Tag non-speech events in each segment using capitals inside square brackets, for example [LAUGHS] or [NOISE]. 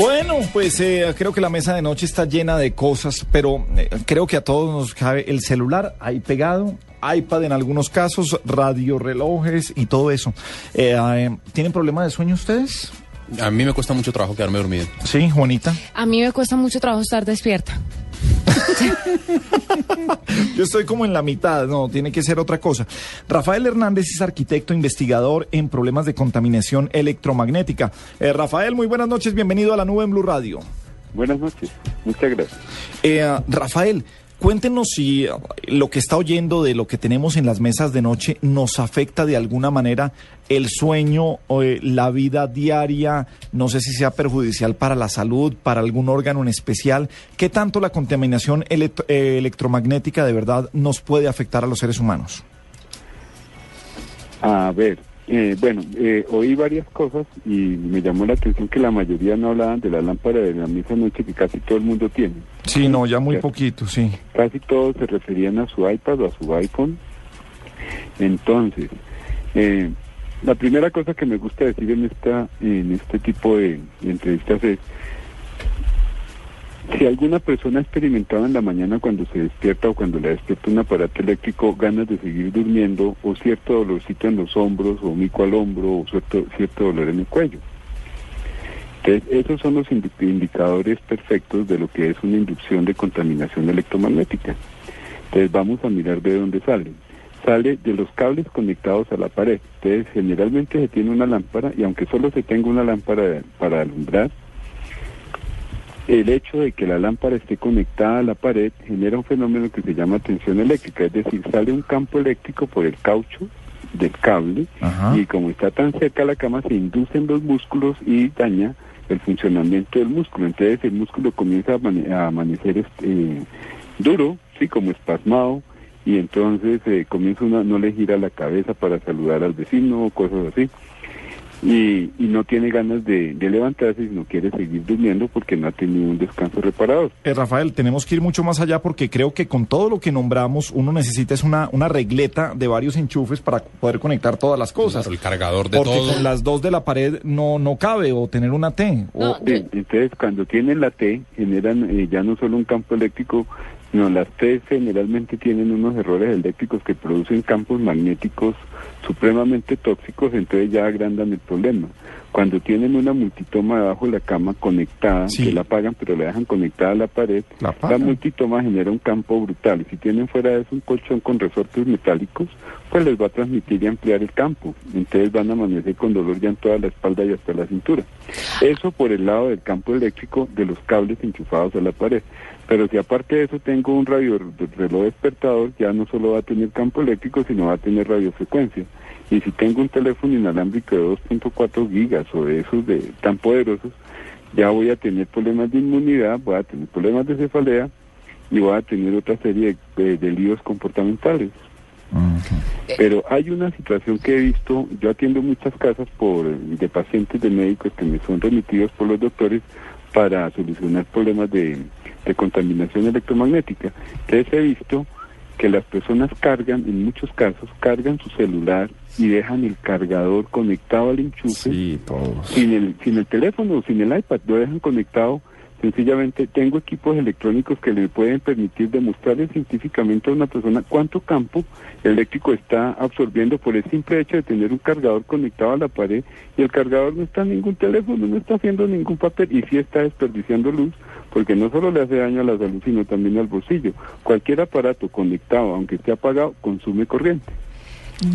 Bueno, pues eh, creo que la mesa de noche está llena de cosas, pero eh, creo que a todos nos cabe el celular ahí pegado, iPad en algunos casos, radio, relojes y todo eso. Eh, eh, ¿Tienen problema de sueño ustedes? A mí me cuesta mucho trabajo quedarme dormido. Sí, Juanita. A mí me cuesta mucho trabajo estar despierta. [LAUGHS] Yo estoy como en la mitad, no, tiene que ser otra cosa. Rafael Hernández es arquitecto investigador en problemas de contaminación electromagnética. Eh, Rafael, muy buenas noches, bienvenido a la nube en Blue Radio. Buenas noches, muchas gracias. Eh, Rafael, cuéntenos si eh, lo que está oyendo de lo que tenemos en las mesas de noche nos afecta de alguna manera el sueño, o, eh, la vida diaria, no sé si sea perjudicial para la salud, para algún órgano en especial. ¿Qué tanto la contaminación eh, electromagnética de verdad nos puede afectar a los seres humanos? A ver, eh, bueno, eh, oí varias cosas y me llamó la atención que la mayoría no hablaban de la lámpara de la misma noche que casi todo el mundo tiene. Sí, no, ya muy Ya. poquito, sí. Casi todos se referían a su iPad o a su iPhone. Entonces, eh, la primera cosa que me gusta decir en esta en este tipo de, de entrevistas es si alguna persona ha experimentado en la mañana cuando se despierta o cuando le despierta un aparato eléctrico ganas de seguir durmiendo o cierto dolorcito en los hombros o mico al hombro o cierto, cierto dolor en el cuello. Entonces, esos son los indi- indicadores perfectos de lo que es una inducción de contaminación electromagnética. Entonces vamos a mirar de dónde sale. Sale de los cables conectados a la pared. Entonces generalmente se tiene una lámpara y aunque solo se tenga una lámpara para alumbrar, el hecho de que la lámpara esté conectada a la pared genera un fenómeno que se llama tensión eléctrica, es decir, sale un campo eléctrico por el caucho del cable Ajá. y como está tan cerca a la cama se inducen los músculos y daña el funcionamiento del músculo. Entonces el músculo comienza a, amane- a amanecer este, eh, duro, sí, como espasmado, y entonces eh, comienza uno a no le gira la cabeza para saludar al vecino o cosas así. Y, y no tiene ganas de, de levantarse, sino quiere seguir durmiendo porque no ha tenido un descanso reparador. Eh, Rafael, tenemos que ir mucho más allá porque creo que con todo lo que nombramos uno necesita es una, una regleta de varios enchufes para poder conectar todas las cosas. Claro, el cargador de porque todo. con las dos de la pared no, no cabe o tener una T. o- No, Sí, entonces cuando tienen la T generan eh, ya no solo un campo eléctrico, sino las T generalmente tienen unos errores eléctricos que producen campos magnéticos supremamente tóxicos, entonces ya agrandan el problema. Cuando tienen una multitoma debajo de la cama conectada, Sí. que la apagan pero la dejan conectada a la pared, La multitoma genera un campo brutal. Si tienen fuera de eso un colchón con resortes metálicos, pues les va a transmitir y ampliar el campo. Entonces van a amanecer con dolor ya en toda la espalda y hasta la cintura. Eso por el lado del campo eléctrico de los cables enchufados a la pared. Pero si aparte de eso tengo un radio reloj despertador, ya no solo va a tener campo eléctrico, sino va a tener radiofrecuencia. Y si tengo un teléfono inalámbrico de 2.4 gigas o de esos de tan poderosos, ya voy a tener problemas de inmunidad, voy a tener problemas de cefalea y voy a tener otra serie de, de- de líos comportamentales. Ok. Pero hay una situación que he visto, yo atiendo muchas casas por de pacientes de médicos que me son remitidos por los doctores para solucionar problemas de, de contaminación electromagnética. Entonces he visto que las personas cargan, en muchos casos, cargan su celular y dejan el cargador conectado al enchufe Sí, sin el, sin el teléfono o sin el iPad, lo dejan conectado. Sencillamente tengo equipos electrónicos que le pueden permitir demostrarle científicamente a una persona cuánto campo eléctrico está absorbiendo por el simple hecho de tener un cargador conectado a la pared y el cargador no está en ningún teléfono, no está haciendo ningún papel y sí está desperdiciando luz porque no solo le hace daño a la salud sino también al bolsillo. Cualquier aparato conectado, aunque esté apagado, consume corriente.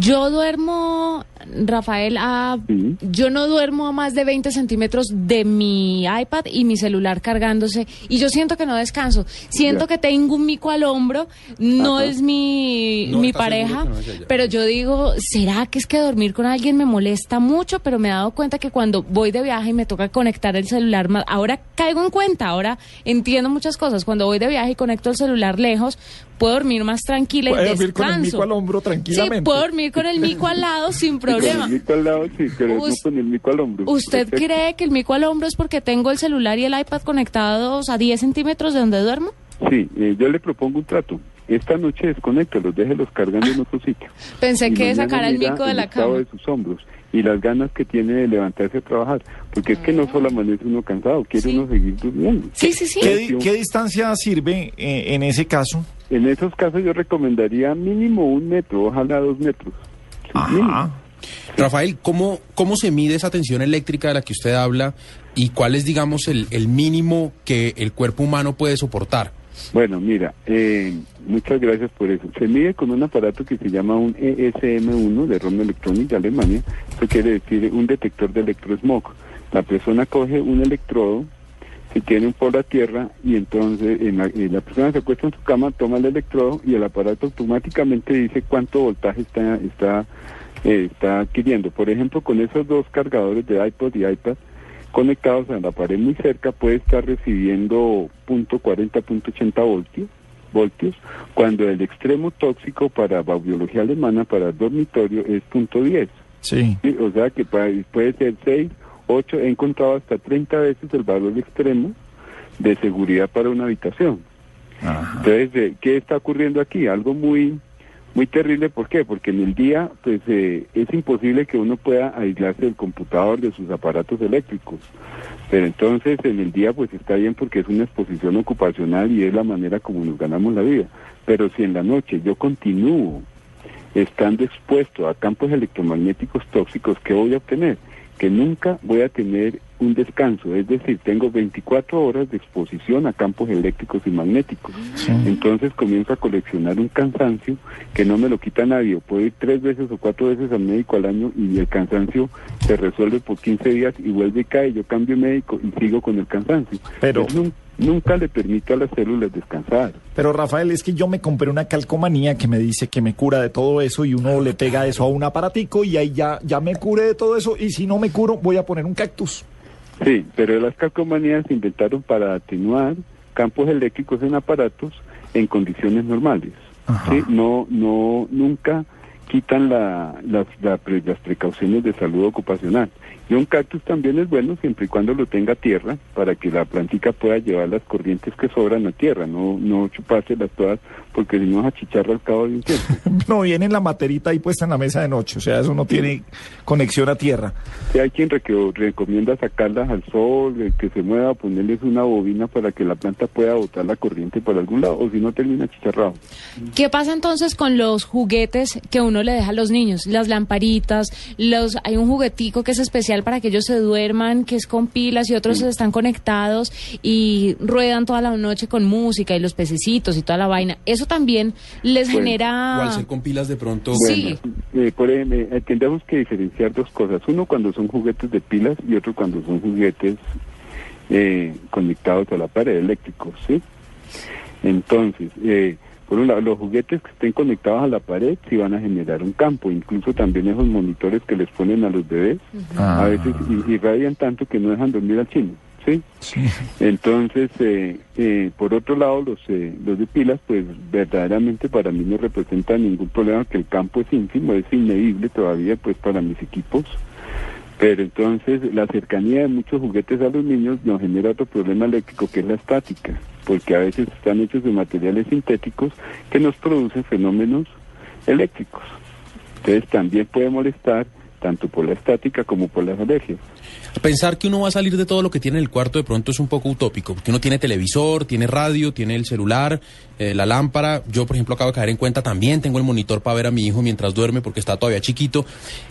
Yo duermo, Rafael, a, Sí. yo no duermo a más de 20 centímetros de mi iPad y mi celular cargándose y yo siento que no descanso. Siento Ya. que tengo un mico al hombro, no Ajá. es mi, No, mi ¿estás seguro pareja, no pero yo digo, ¿será que es que dormir con alguien me molesta mucho? Pero me he dado cuenta que cuando voy de viaje y me toca conectar el celular, más, ahora caigo en cuenta, ahora entiendo muchas cosas. Cuando voy de viaje y conecto el celular lejos, puedo dormir más tranquila y Puede dormir con el descanso. mico al hombro tranquilamente. Sí, puedo dormir con el mico al lado sin problema. Con el mico al lado, sí, pero no con el mico al hombro. ¿Usted Perfecto. cree que el mico al hombro es porque tengo el celular y el iPad conectados a 10 centímetros de donde duermo? Sí, eh, yo le propongo un trato. Esta noche desconéctelos, déjelos cargando en otro sitio. Pensé Y que sacar el mira mico de la cama. de sus hombros y las ganas que tiene de levantarse a trabajar. Porque es que no solo amanece uno cansado, quiere Sí. uno seguir durmiendo. Sí, sí, sí. ¿Qué, di- qué distancia sirve eh, en ese caso? En esos casos yo recomendaría mínimo un metro, ojalá dos metros. Ajá. Rafael, ¿cómo, ¿cómo se mide esa tensión eléctrica de la que usted habla y cuál es, digamos, el, el mínimo que el cuerpo humano puede soportar? Bueno, mira, eh, muchas gracias por eso. Se mide con un aparato que se llama un E ESM1 de Ron Electronics de Alemania. Eso quiere decir un detector de electrosmog. La persona coge un electrodo, se tiene un por la tierra y entonces en la, eh, la persona se acuesta en su cama, toma el electrodo y el aparato automáticamente dice cuánto voltaje está está eh, está adquiriendo. Por ejemplo, con esos dos cargadores de iPod y iPad conectados a la pared muy cerca puede estar recibiendo punto .40, punto .80 voltios, voltios, cuando el extremo tóxico para biología alemana, para el dormitorio, es punto .10. Sí. ¿sí? O sea que puede ser 6, 8, he encontrado hasta 30 veces el valor extremo de seguridad para una habitación. Ajá. Entonces, eh, ¿qué está ocurriendo aquí? Algo muy muy terrible, ¿por qué? Porque en el día pues eh, es imposible que uno pueda aislarse del computador, de sus aparatos eléctricos. Pero entonces en el día pues está bien porque es una exposición ocupacional y es la manera como nos ganamos la vida. Pero si en la noche yo continúo estando expuesto a campos electromagnéticos tóxicos, ¿qué voy a obtener? Que nunca voy a tener un descanso, es decir, tengo 24 horas de exposición a campos eléctricos y magnéticos. Sí. Entonces comienzo a coleccionar un cansancio que no me lo quita nadie. Puedo ir tres veces o cuatro veces al médico al año y el cansancio se resuelve por 15 días y vuelve y cae. Yo cambio médico y sigo con el cansancio. Pero- nunca le permito a las células descansar. Pero Rafael, es que yo me compré una calcomanía que me dice que me cura de todo eso y uno le pega eso a un aparatico y ahí ya, ya me cure de todo eso y si no me curo voy a poner un cactus. Sí, pero las calcomanías se inventaron para atenuar campos eléctricos en aparatos en condiciones normales. ¿sí? No, no, nunca quitan la- las, la pre- las precauciones de salud ocupacional. Y un cactus también es bueno siempre y cuando lo tenga tierra para que la plantica pueda llevar las corrientes que sobran a tierra, no, no chupárselas todas porque si no se achicharra al cabo de un tiempo. [LAUGHS] No viene en la materita ahí puesta en la mesa de noche, o sea, eso no tiene conexión a tierra. Sí, hay quien reco- recomienda sacarlas al sol, eh, que se mueva, ponerles una bobina para que la planta pueda botar la corriente para algún lado, o si no termina chicharrado. ¿Qué pasa entonces con los juguetes que uno le deja a los niños? Las lamparitas, los hay un juguetico que es especial para que ellos se duerman, que es con pilas y otros están conectados y ruedan toda la noche con música y los pececitos y toda la vaina. Eso también les Bueno, O genera al ser con pilas de pronto... Ah. Sí. Eh, por ejemplo, eh, tendremos que diferenciar dos cosas. Uno cuando son juguetes de pilas y otro cuando son juguetes eh, conectados a la pared eléctricos, ¿sí? Entonces, eh, por un lado, los juguetes que estén conectados a la pared sí van a generar un campo. Incluso también esos monitores que les ponen a los bebés, Ah. a veces i- irradian tanto que no dejan dormir al chino, ¿sí? Sí. Entonces, eh, eh, por otro lado, los, eh, los de pilas, pues verdaderamente para mí no representan ningún problema, que el campo es ínfimo, es inmedible todavía, pues para mis equipos. Pero entonces la cercanía de muchos juguetes a los niños nos genera otro problema eléctrico que es la estática, porque a veces están hechos de materiales sintéticos que nos producen fenómenos eléctricos. Entonces también puede molestar tanto por la estática como por las alergias. Pensar que uno va a salir de todo lo que tiene en el cuarto de pronto es un poco utópico, porque uno tiene televisor, tiene radio, tiene el celular, eh, la lámpara. Yo, por ejemplo, acabo de caer en cuenta también tengo el monitor para ver a mi hijo mientras duerme porque está todavía chiquito.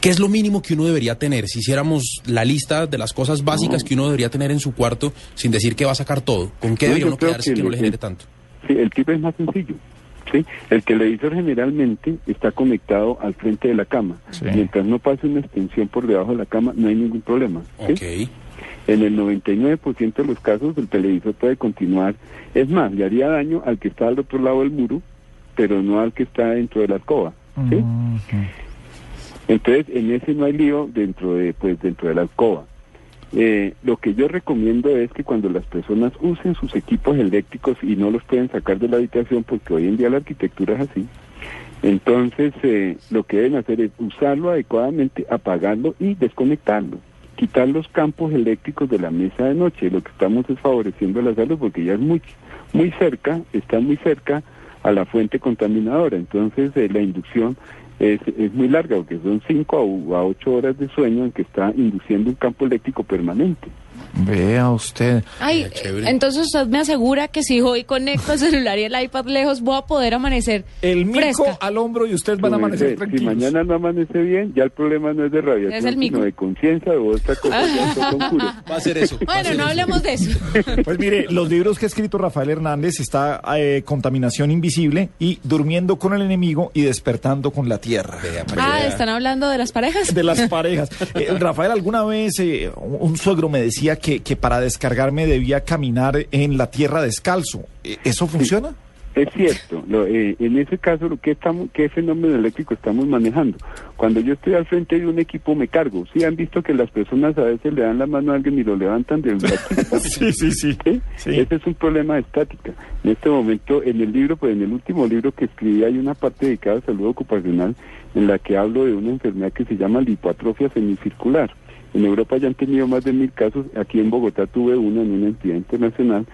¿Qué es lo mínimo que uno debería tener? Si hiciéramos la lista de las cosas básicas que uno debería tener en su cuarto, sin decir que va a sacar todo, ¿con qué No, debería uno quedarse que que no le genere tanto? Sí, el tip es más sencillo. ¿Sí? El televisor generalmente está conectado al frente de la cama. Sí. Mientras no pase una extensión por debajo de la cama, no hay ningún problema. ¿sí? Ok. En el 99% de los casos el televisor puede continuar. Es más, le haría daño al que está al otro lado del muro, pero no al que está dentro de la alcoba. ¿sí? Ujú. Entonces, en ese no hay lío dentro de, pues, dentro de la alcoba. Eh, lo que yo recomiendo es que cuando las personas usen sus equipos eléctricos y no los pueden sacar de la habitación, porque hoy en día la arquitectura es así, entonces eh, lo que deben hacer es usarlo adecuadamente, apagarlo y desconectarlo. Quitar los campos eléctricos de la mesa de noche. Lo que estamos es favoreciendo la salud porque ya es muy, muy cerca, está muy cerca a la fuente contaminadora. Entonces eh, la inducción es, es muy larga porque son 5 a 8 horas de sueño en que está induciendo un campo eléctrico permanente. Vea usted. Ay, entonces usted me asegura que si hoy conecto el celular y el iPad lejos, voy a poder amanecer El mico fresca. al hombro y ustedes van a amanecer dice, si mañana no amanece bien, ya el problema no es de radiación, Es el mico. sino de conciencia o otra cosa. [LAUGHS] Va a ser eso. Bueno, ser no eso. hablemos de eso. [LAUGHS] Pues mire, los libros que ha escrito Rafael Hernández está eh, Contaminación Invisible y Durmiendo con el Enemigo y Despertando con la Tierra. Vea, para Ah. ¿están hablando de las parejas? De las parejas. [LAUGHS] Eh, Rafael, alguna vez eh, un un suegro me decía que, que para descargarme debía caminar en la tierra descalzo. Eh, ¿Eso funciona? Es cierto, lo- eh, en ese caso, lo que estamos, ¿qué fenómeno eléctrico estamos manejando? Cuando yo estoy al frente de un equipo me cargo. Sí, han visto que las personas a veces le dan la mano a alguien y lo levantan del [LAUGHS] brazo. Sí, sí, sí. ¿Sí? Sí. Ese es un problema de estática. En este momento, en el libro, pues en el último libro que escribí hay una parte dedicada a salud ocupacional en la que hablo de una enfermedad que se llama lipoatrofia semicircular. En Europa ya han tenido más de mil casos, aquí en Bogotá tuve una en una entidad internacional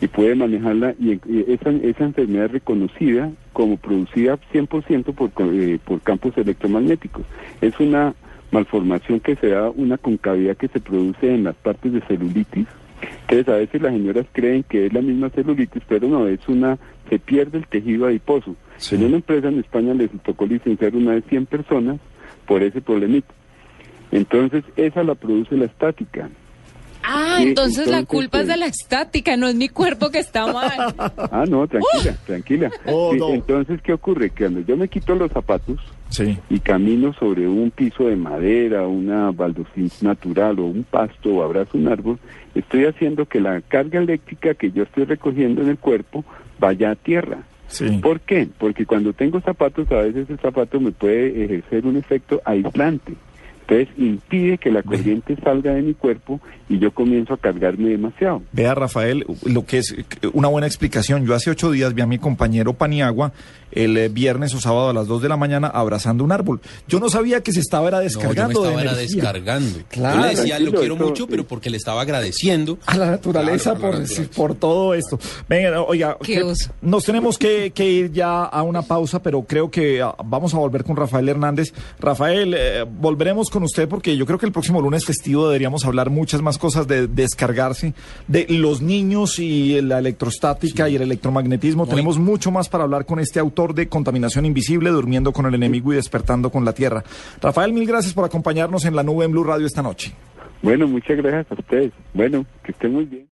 y puede manejarla y, esa, esa enfermedad es reconocida como producida 100% por, eh, por campos electromagnéticos. Es una malformación que se da, una concavidad que se produce en las partes de celulitis. Entonces a veces las señoras creen que es la misma celulitis, pero no, es una, se pierde el tejido adiposo. Sí. En una empresa en España les tocó licenciar una de 100 personas por ese problemita. Entonces esa la produce la estática. Ah, Sí, entonces, la culpa es de eh, la estática, no es mi cuerpo que está [LAUGHS] mal. Ah, no, tranquila, tranquila. Oh, Sí, no. Entonces, ¿qué ocurre? Que cuando yo me quito los zapatos Sí. y camino sobre un piso de madera, una baldosín natural o un pasto o abrazo un árbol, estoy haciendo que la carga eléctrica que yo estoy recogiendo en el cuerpo vaya a tierra. Sí. ¿Por qué? Porque cuando tengo zapatos, a veces el zapato me puede ejercer un efecto aislante. Entonces impide que la corriente salga de mi cuerpo y yo comienzo a cargarme demasiado. Vea, Rafael, lo que es una buena explicación. Yo hace ocho días vi a mi compañero Paniagua el eh, viernes o sábado a las dos de la mañana abrazando un árbol. Yo no sabía que se estaba era No, yo me descargando estaba de era descargando. Claro. Yo le decía, lo quiero esto- mucho, pero porque le estaba agradeciendo. A la naturaleza Claro, a la por, naturaleza. por todo esto. Venga, oiga, Qué que- nos tenemos que, que ir ya a una pausa, pero creo que ah, vamos a volver con Rafael Hernández. Rafael, eh, volveremos con usted porque yo creo que el próximo lunes festivo deberíamos hablar muchas más cosas de descargarse, de los niños y la electrostática y el electromagnetismo. Muy- Tenemos mucho más para hablar con este autor de Contaminación Invisible, Durmiendo con el Enemigo y Despertando con la Tierra. Rafael, mil gracias por acompañarnos en la nube en Blue Radio esta noche. Bueno, muchas gracias a ustedes. Bueno, que estén muy bien.